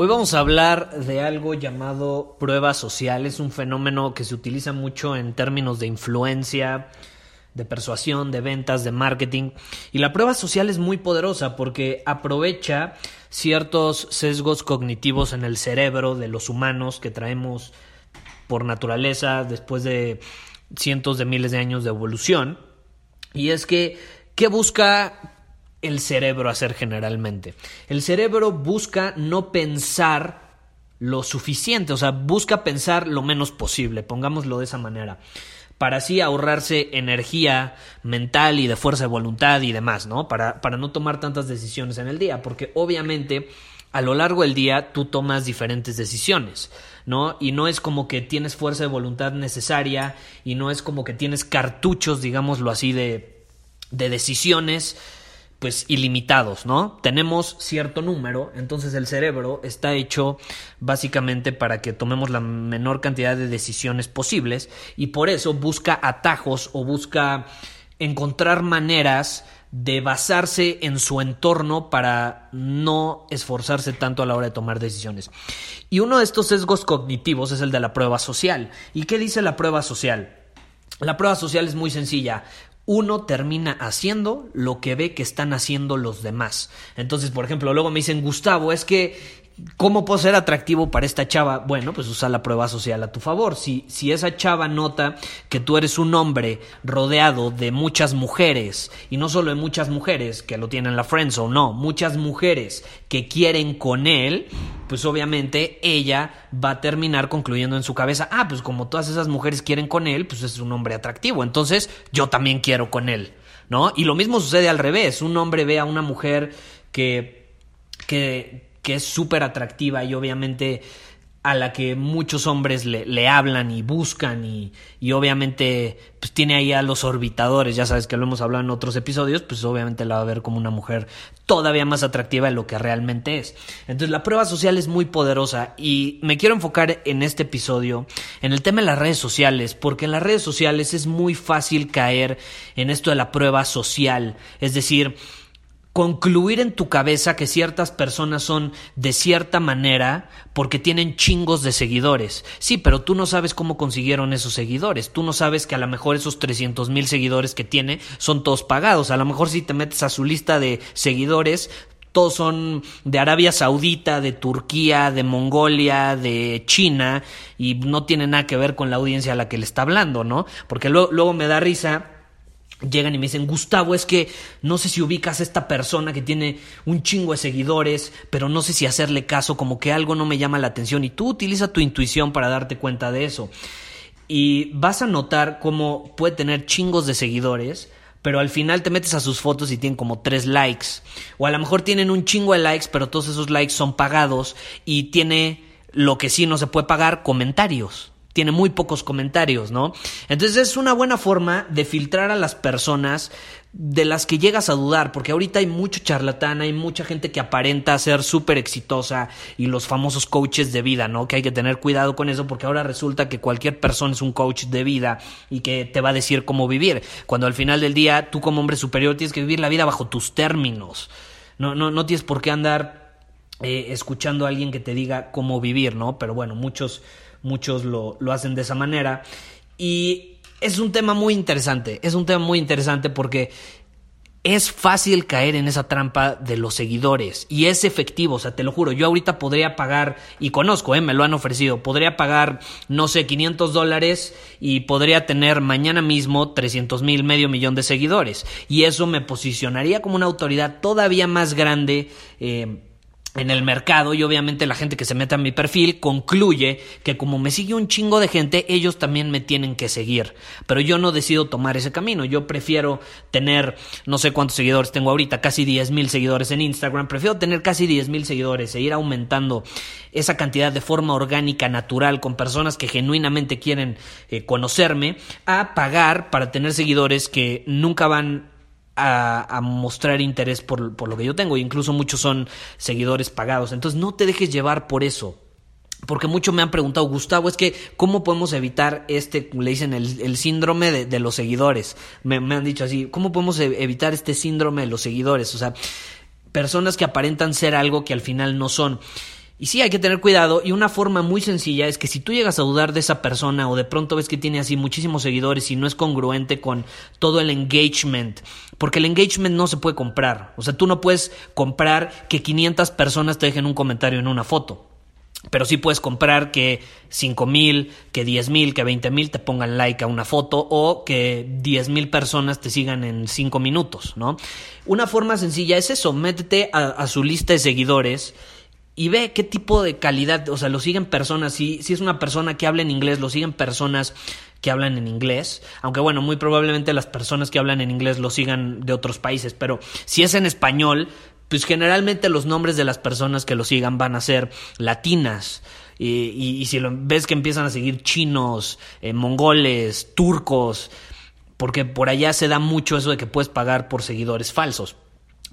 Hoy vamos a hablar de algo llamado prueba social. Es un fenómeno que se utiliza mucho en términos de influencia, de persuasión, de ventas, de marketing. Y la prueba social es muy poderosa porque aprovecha ciertos sesgos cognitivos en el cerebro de los humanos que traemos por naturaleza después de cientos de miles de años de evolución. Y es que, ¿qué busca el cerebro hacer generalmente? El cerebro busca no pensar lo suficiente, o sea, busca pensar lo menos posible, pongámoslo de esa manera, para así ahorrarse energía mental y de fuerza de voluntad y demás, ¿no? Para, para no tomar tantas decisiones en el día, porque obviamente a lo largo del día tú tomas diferentes decisiones, ¿no? Y no es como que tienes fuerza de voluntad necesaria y no es como que tienes cartuchos, digámoslo así, de, de decisiones pues ilimitados, ¿no? Tenemos cierto número, entonces el cerebro está hecho básicamente para que tomemos la menor cantidad de decisiones posibles y por eso busca atajos o busca encontrar maneras de basarse en su entorno para no esforzarse tanto a la hora de tomar decisiones. Y uno de estos sesgos cognitivos es el de la prueba social. ¿Y qué dice la prueba social? La prueba social es muy sencilla uno termina haciendo lo que ve que están haciendo los demás. Entonces, por ejemplo, luego me dicen, Gustavo, es que ¿Cómo puedo ser atractivo para esta chava? Bueno, pues usa la prueba social a tu favor. Si, si esa chava nota que tú eres un hombre rodeado de muchas mujeres, y no solo de muchas mujeres que lo tienen la friendzone, no, muchas mujeres que quieren con él, pues obviamente ella va a terminar concluyendo en su cabeza, ah, pues como todas esas mujeres quieren con él, pues es un hombre atractivo, entonces yo también quiero con él, ¿no? Y lo mismo sucede al revés, un hombre ve a una mujer que, que que es súper atractiva y obviamente a la que muchos hombres le, le hablan y buscan y, y, obviamente pues tiene ahí a los orbitadores, ya sabes que lo hemos hablado en otros episodios, pues obviamente la va a ver como una mujer todavía más atractiva de lo que realmente es. Entonces la prueba social es muy poderosa y me quiero enfocar en este episodio en el tema de las redes sociales, porque en las redes sociales es muy fácil caer en esto de la prueba social, es decir, concluir en tu cabeza que ciertas personas son de cierta manera porque tienen chingos de seguidores. Sí, pero tú no sabes cómo consiguieron esos seguidores. Tú no sabes que a lo mejor esos 300 mil seguidores que tiene son todos pagados. A lo mejor si te metes a su lista de seguidores, todos son de Arabia Saudita, de Turquía, de Mongolia, de China, y no tiene nada que ver con la audiencia a la que le está hablando, ¿no? Porque luego, luego me da risa llegan y me dicen, Gustavo, es que no sé si ubicas a esta persona que tiene un chingo de seguidores, pero no sé si hacerle caso, como que algo no me llama la atención y tú utiliza tu intuición para darte cuenta de eso. Y vas a notar cómo puede tener chingos de seguidores, pero al final te metes a sus fotos y tienen como tres likes. O a lo mejor tienen un chingo de likes, pero todos esos likes son pagados y tiene lo que sí no se puede pagar, comentarios tiene muy pocos comentarios, ¿no? Entonces es una buena forma de filtrar a las personas de las que llegas a dudar, porque ahorita hay mucho charlatán, hay mucha gente que aparenta ser súper exitosa y los famosos coaches de vida, ¿no? Que hay que tener cuidado con eso porque ahora resulta que cualquier persona es un coach de vida y que te va a decir cómo vivir, cuando al final del día tú como hombre superior tienes que vivir la vida bajo tus términos, no, no, no tienes por qué andar eh, escuchando a alguien que te diga cómo vivir, ¿no? Pero bueno, muchos muchos lo, lo hacen de esa manera. Y es un tema muy interesante, es un tema muy interesante porque es fácil caer en esa trampa de los seguidores y es efectivo, o sea, te lo juro, yo ahorita podría pagar, y conozco, eh, me lo han ofrecido, podría pagar, no sé, 500 dólares y podría tener mañana mismo 300 mil, medio millón de seguidores y eso me posicionaría como una autoridad todavía más grande. Eh, en el mercado y obviamente la gente que se mete a mi perfil concluye que como me sigue un chingo de gente, ellos también me tienen que seguir. Pero yo no decido tomar ese camino. Yo prefiero tener, no sé cuántos seguidores tengo ahorita, casi 10 mil seguidores en Instagram. Prefiero tener casi 10 mil seguidores e ir aumentando esa cantidad de forma orgánica, natural, con personas que genuinamente quieren eh, conocerme, a pagar para tener seguidores que nunca van a, mostrar interés por, por, lo que yo tengo. Incluso muchos son seguidores pagados. Entonces no te dejes llevar por eso. Porque muchos me han preguntado, Gustavo, es que ¿cómo podemos evitar este, le dicen, el, síndrome de, de, los seguidores? Me, me han dicho así, ¿cómo podemos e, evitar este síndrome de los seguidores? O sea, personas que aparentan ser algo que al final no son. Y sí, hay que tener cuidado y una forma muy sencilla es que si tú llegas a dudar de esa persona o de pronto ves que tiene así muchísimos seguidores y no es congruente con todo el engagement, porque el engagement no se puede comprar, o sea, tú no puedes comprar que 500 personas te dejen un comentario en una foto. Pero sí puedes comprar que 5 mil, que 10 mil, que 20 mil te pongan like a una foto o que 10 mil personas te sigan en 5 minutos, ¿no? Una forma sencilla es eso, métete a, a su lista de seguidores y ve qué tipo de calidad, o sea, lo siguen personas, si, si es una persona que habla en inglés, lo siguen personas que hablan en inglés, aunque bueno, muy probablemente las personas que hablan en inglés lo sigan de otros países, pero si es en español, pues generalmente los nombres de las personas que lo sigan van a ser latinas. Y, y, si lo, ves que empiezan a seguir chinos, eh, mongoles, turcos, porque por allá se da mucho eso de que puedes pagar por seguidores falsos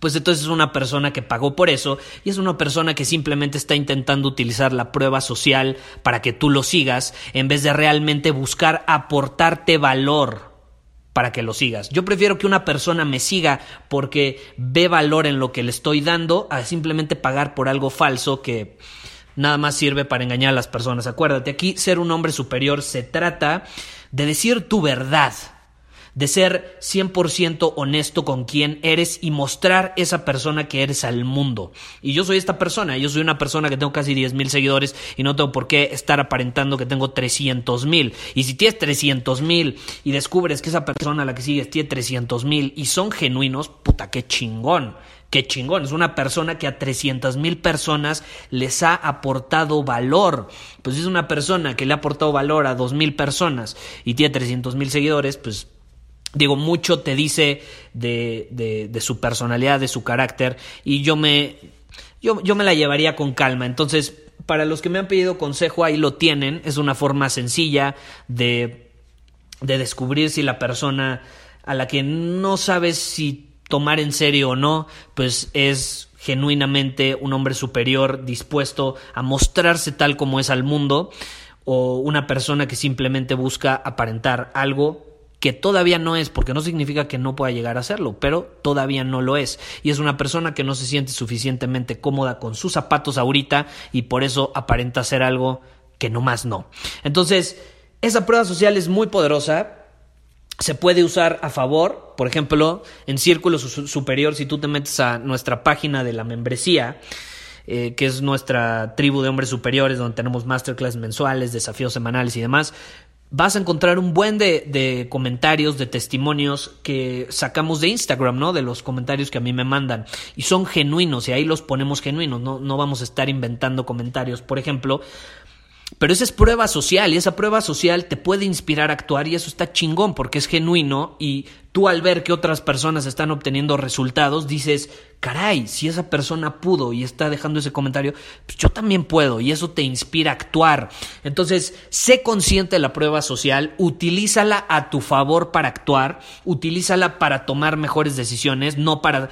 pues entonces es una persona que pagó por eso y es una persona que simplemente está intentando utilizar la prueba social para que tú lo sigas en vez de realmente buscar aportarte valor para que lo sigas. Yo prefiero que una persona me siga porque ve valor en lo que le estoy dando a simplemente pagar por algo falso que nada más sirve para engañar a las personas. Acuérdate, aquí ser un hombre superior se trata de decir tu verdad de ser 100% honesto con quien eres y mostrar esa persona que eres al mundo. Y yo soy esta persona, yo soy una persona que tengo casi 10 mil seguidores y no tengo por qué estar aparentando que tengo 300 mil. Y si tienes 300 mil y descubres que esa persona a la que sigues tiene 300 mil y son genuinos, puta, qué chingón. Qué chingón, es una persona que a 300 mil personas les ha aportado valor. Pues es una persona que le ha aportado valor a 2 mil personas y tiene 300 mil seguidores, pues Digo, mucho te dice de, de, de, su personalidad, de su carácter, y yo me, yo, yo me la llevaría con calma. Entonces, para los que me han pedido consejo, ahí lo tienen. Es una forma sencilla de, de descubrir si la persona a la que no sabes si tomar en serio o no, pues es genuinamente un hombre superior dispuesto a mostrarse tal como es al mundo, o una persona que simplemente busca aparentar algo que todavía no es, porque no significa que no pueda llegar a serlo, pero todavía no lo es. Y es una persona que no se siente suficientemente cómoda con sus zapatos ahorita y por eso aparenta ser algo que no más no. Entonces, esa prueba social es muy poderosa. Se puede usar a favor, por ejemplo, en Círculo Superior, si tú te metes a nuestra página de la membresía, eh, que es nuestra tribu de hombres superiores, donde tenemos masterclass mensuales, desafíos semanales y demás vas a encontrar un buen de, comentarios, de testimonios que sacamos de Instagram, ¿no? De los comentarios que a mí me mandan. Y son genuinos, y ahí los ponemos genuinos, no, no vamos a estar inventando comentarios. Por ejemplo, pero esa es prueba social y esa prueba social te puede inspirar a actuar y eso está chingón porque es genuino y tú al ver que otras personas están obteniendo resultados dices, caray, si esa persona pudo y está dejando ese comentario, pues yo también puedo y eso te inspira a actuar. Entonces, sé consciente de la prueba social, utilízala a tu favor para actuar, utilízala para tomar mejores decisiones, no para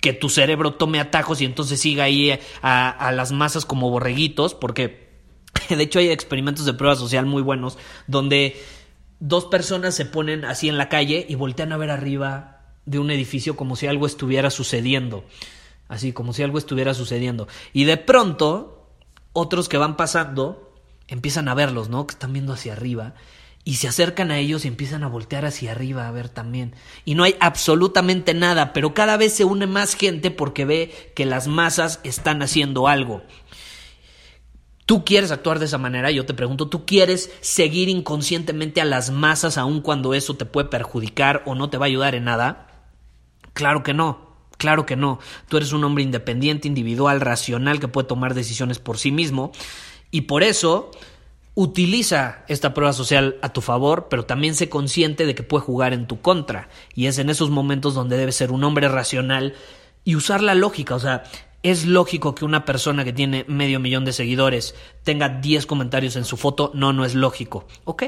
que tu cerebro tome atajos y entonces siga ahí a, a las masas como borreguitos, porque De hecho, hay experimentos de prueba social muy buenos donde dos personas se ponen así en la calle y voltean a ver arriba de un edificio como si algo estuviera sucediendo. Así, como si algo estuviera sucediendo. Y de pronto, otros que van pasando empiezan a verlos, ¿no? Que están viendo hacia arriba. y se acercan a ellos y empiezan a voltear hacia arriba a ver también. Y no hay absolutamente nada, pero cada vez se une más gente porque ve que las masas están haciendo algo. ¿Tú quieres actuar de esa manera? Yo te pregunto, ¿tú quieres seguir inconscientemente a las masas aun cuando eso te puede perjudicar o no te va a ayudar en nada? Claro que no. Claro que no. Tú eres un hombre independiente, individual, racional, que puede tomar decisiones por sí mismo. Y por eso utiliza esta prueba social a tu favor, pero también sé consciente de que puede jugar en tu contra. Y es en esos momentos donde debes ser un hombre racional y usar la lógica. O sea, es lógico que una persona que tiene medio millón de seguidores tenga 10 comentarios en su foto. No, no es lógico. ¿Ok?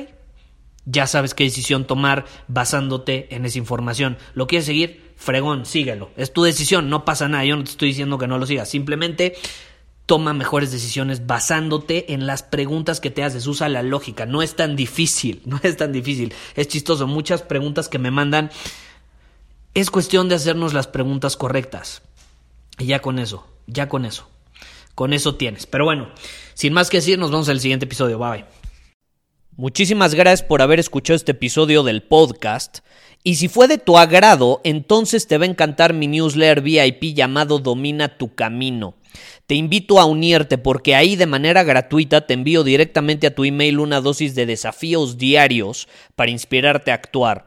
Ya sabes qué decisión tomar basándote en esa información. ¿Lo quieres seguir? Fregón, síguelo. Es tu decisión, no pasa nada. Yo no te estoy diciendo que no lo sigas. Simplemente toma mejores decisiones basándote en las preguntas que te haces. Usa la lógica. No es tan difícil, no es tan difícil. Es chistoso. Muchas preguntas que me mandan. Es cuestión de hacernos las preguntas correctas. Y ya con eso, ya con eso. Con eso tienes. Pero bueno, sin más que decir, nos vemos en el siguiente episodio. Bye bye. Muchísimas gracias por haber escuchado este episodio del podcast. Y si fue de tu agrado, entonces te va a encantar mi newsletter VIP llamado Domina tu Camino. Te invito a unirte porque ahí de manera gratuita te envío directamente a tu email una dosis de desafíos diarios para inspirarte a actuar.